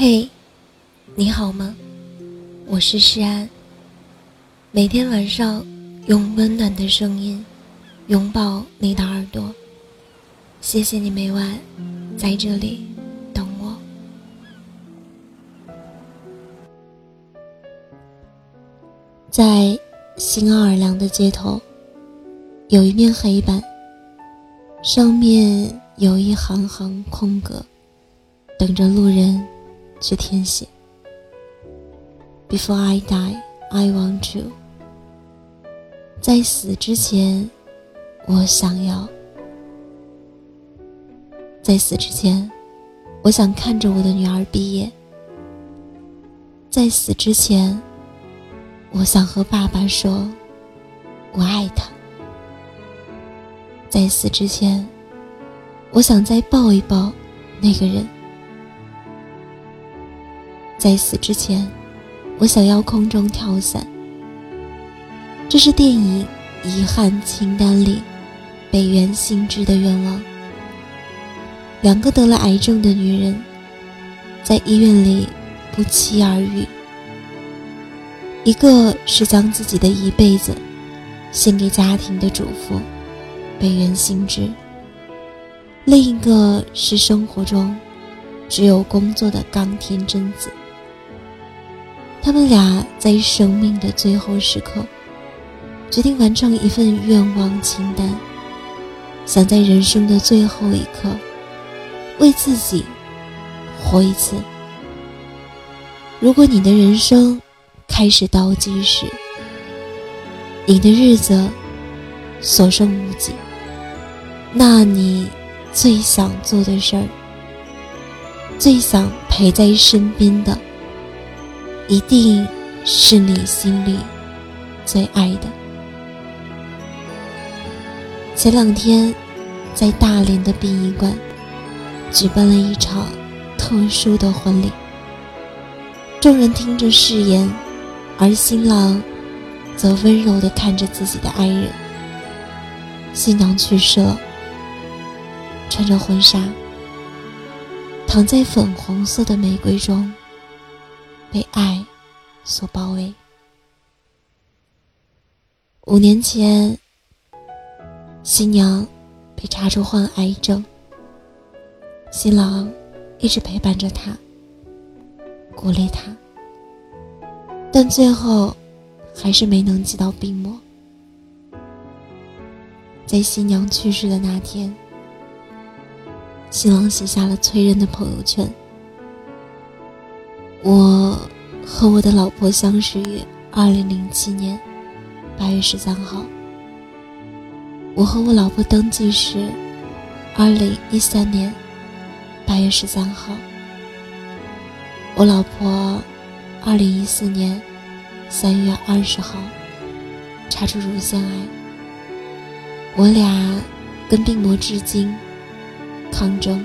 嘿，你好吗？我是诗安。每天晚上用温暖的声音拥抱你的耳朵。谢谢你每晚在这里等我。在新奥尔良的街头，有一面黑板，上面有一行行空格，等着路人。去填写。Before I die, I want to。在死之前，我想要。在死之前，我想看着我的女儿毕业。在死之前，我想和爸爸说，我爱他。在死之前，我想再抱一抱那个人。在死之前，我想要空中跳伞。这是电影《遗憾清单》里北原幸之的愿望。两个得了癌症的女人，在医院里不期而遇。一个是将自己的一辈子献给家庭的主妇北原幸之，另一个是生活中只有工作的冈田真子。他们俩在生命的最后时刻，决定完成一份愿望清单，想在人生的最后一刻，为自己活一次。如果你的人生开始倒计时，你的日子所剩无几，那你最想做的事儿，最想陪在身边的。一定是你心里最爱的。前两天，在大连的殡仪馆举办了一场特殊的婚礼。众人听着誓言，而新郎则温柔地看着自己的爱人。新娘去世了，穿着婚纱，躺在粉红色的玫瑰中。被爱所包围。五年前，新娘被查出患癌症，新郎一直陪伴着她，鼓励她，但最后还是没能寄到病魔。在新娘去世的那天，新郎写下了催人的朋友圈。我和我的老婆相识于二零零七年八月十三号。我和我老婆登记是二零一三年八月十三号。我老婆二零一四年三月二十号查出乳腺癌。我俩跟病魔至今抗争，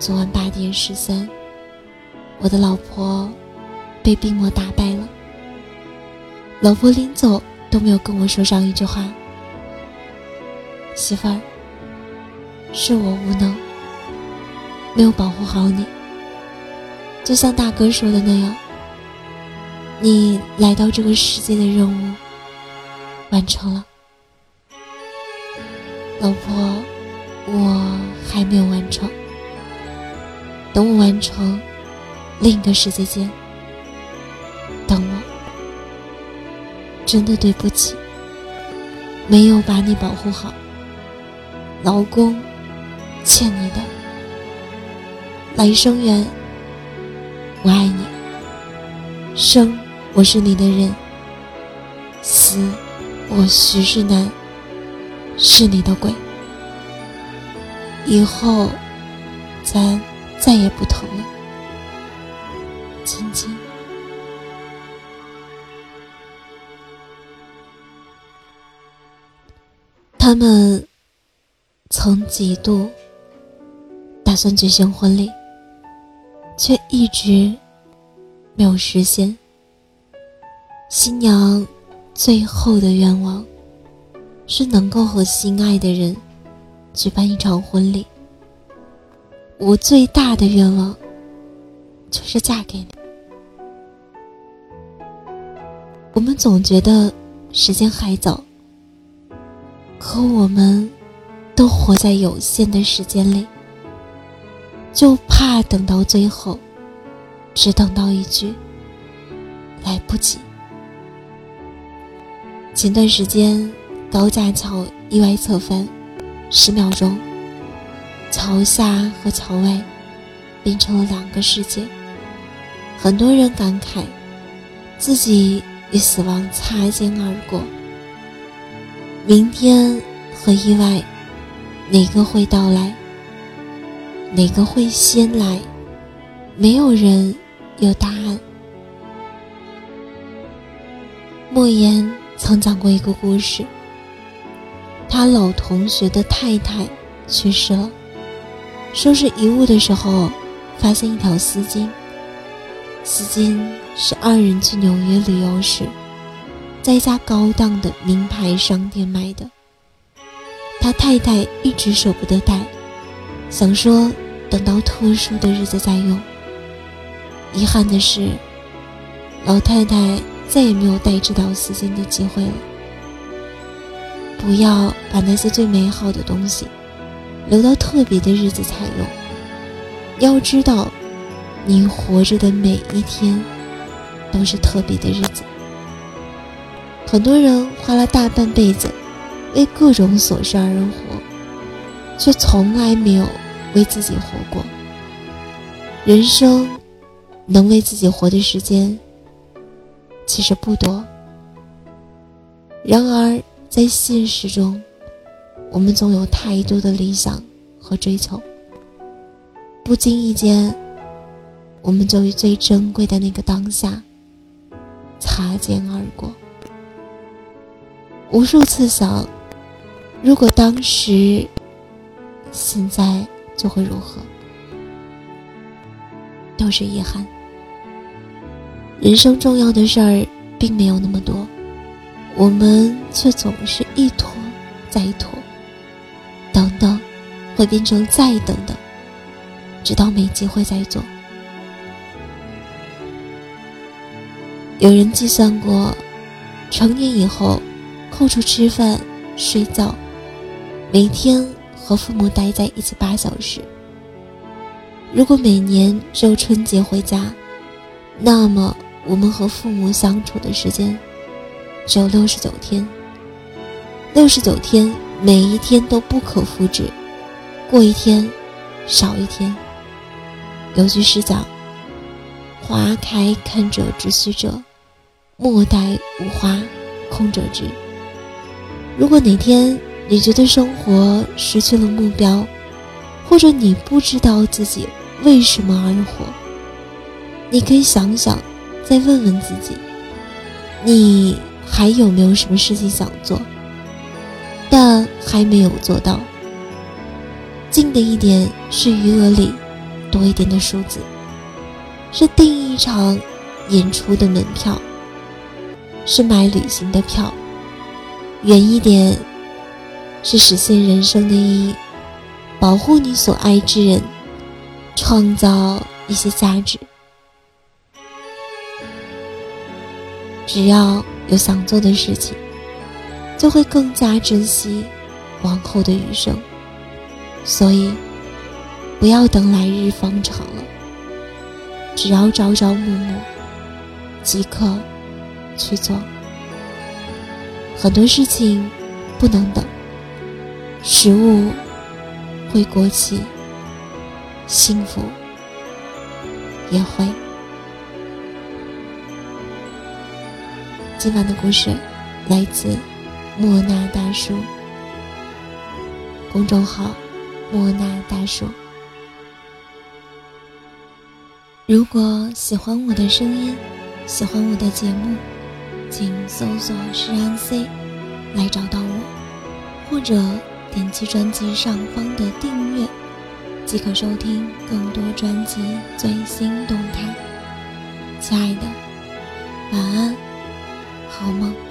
昨晚八点十三。我的老婆被病魔打败了。老婆临走都没有跟我说上一句话。媳妇儿，是我无能，没有保护好你。就像大哥说的那样，你来到这个世界的任务完成了。老婆，我还没有完成。等我完成。另一个世界见，等我。真的对不起，没有把你保护好。老公，欠你的。来生缘，我爱你。生，我是你的人。死，我徐世南是你的鬼。以后，咱再也不疼了。他们曾几度打算举行婚礼，却一直没有实现。新娘最后的愿望是能够和心爱的人举办一场婚礼。我最大的愿望。就是嫁给你。我们总觉得时间还早，可我们都活在有限的时间里，就怕等到最后，只等到一句“来不及”。前段时间高架桥意外侧翻，十秒钟，桥下和桥外变成了两个世界。很多人感慨自己。与死亡擦肩而过，明天和意外，哪个会到来？哪个会先来？没有人有答案。莫言曾讲过一个故事，他老同学的太太去世了，收拾遗物的时候，发现一条丝巾，丝巾。是二人去纽约旅游时，在一家高档的名牌商店买的。他太太一直舍不得戴，想说等到特殊的日子再用。遗憾的是，老太太再也没有戴这条丝巾的机会了。不要把那些最美好的东西留到特别的日子才用。要知道，你活着的每一天。都是特别的日子。很多人花了大半辈子为各种琐事而活，却从来没有为自己活过。人生能为自己活的时间其实不多。然而在现实中，我们总有太多的理想和追求，不经意间，我们就与最珍贵的那个当下。擦肩而过，无数次想，如果当时，现在就会如何？都是遗憾。人生重要的事儿并没有那么多，我们却总是一拖再拖，等等，会变成再等等，直到没机会再做。有人计算过，成年以后，扣除吃饭、睡觉，每天和父母待在一起八小时。如果每年只有春节回家，那么我们和父母相处的时间只有六十九天。六十九天，每一天都不可复制，过一天少一天。有句诗讲：“花开堪折直须折。”莫待无花空折枝。如果哪天你觉得生活失去了目标，或者你不知道自己为什么而活，你可以想想，再问问自己，你还有没有什么事情想做，但还没有做到？近的一点是余额里多一点的数字，是订一场演出的门票。是买旅行的票，远一点是实现人生的意义，保护你所爱之人，创造一些价值。只要有想做的事情，就会更加珍惜往后的余生。所以，不要等来日方长了，只要朝朝暮暮，即刻。去做很多事情，不能等。食物会过期，幸福也会。今晚的故事来自莫那大叔，公众号莫那大叔。如果喜欢我的声音，喜欢我的节目。请搜索“诗安 C” 来找到我，或者点击专辑上方的订阅，即可收听更多专辑最新动态。亲爱的，晚安，好梦。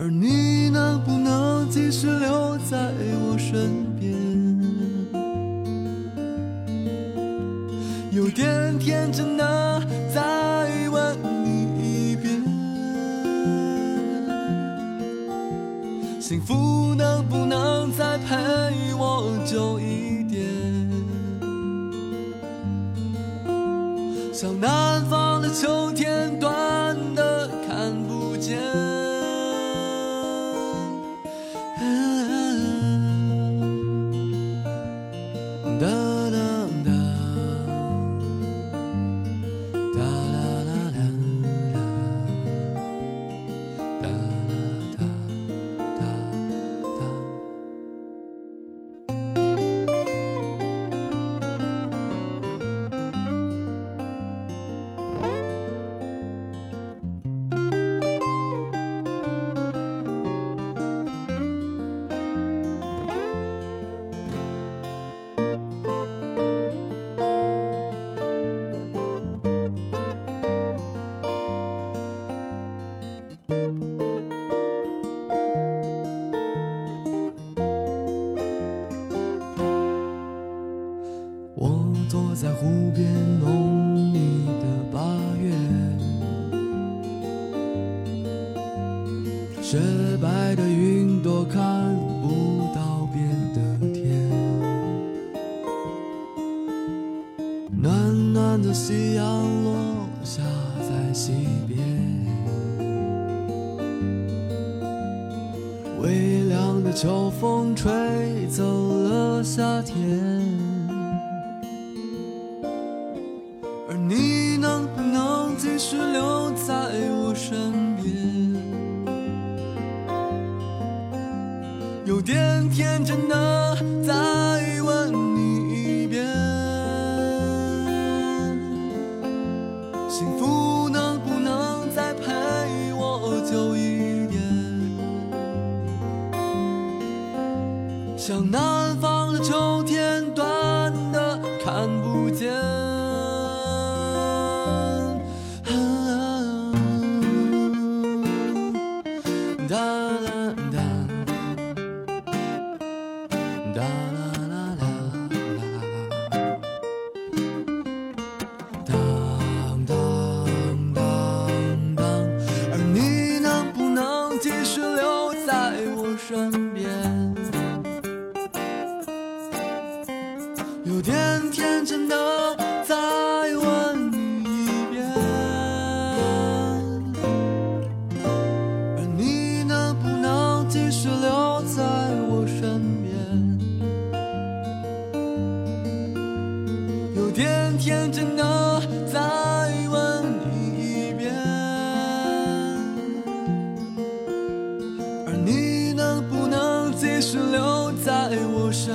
而你能不能继续留在我身边？有点天真的再问你一遍，幸福能不能再陪我久一点？像南方的秋天，湖边浓密的八月，雪白的云南方的秋天，短的看不见。有点天真的再问你一遍，而你能不能继续留在我身边？有点天真的再问你一遍，而你能不能继续留在我身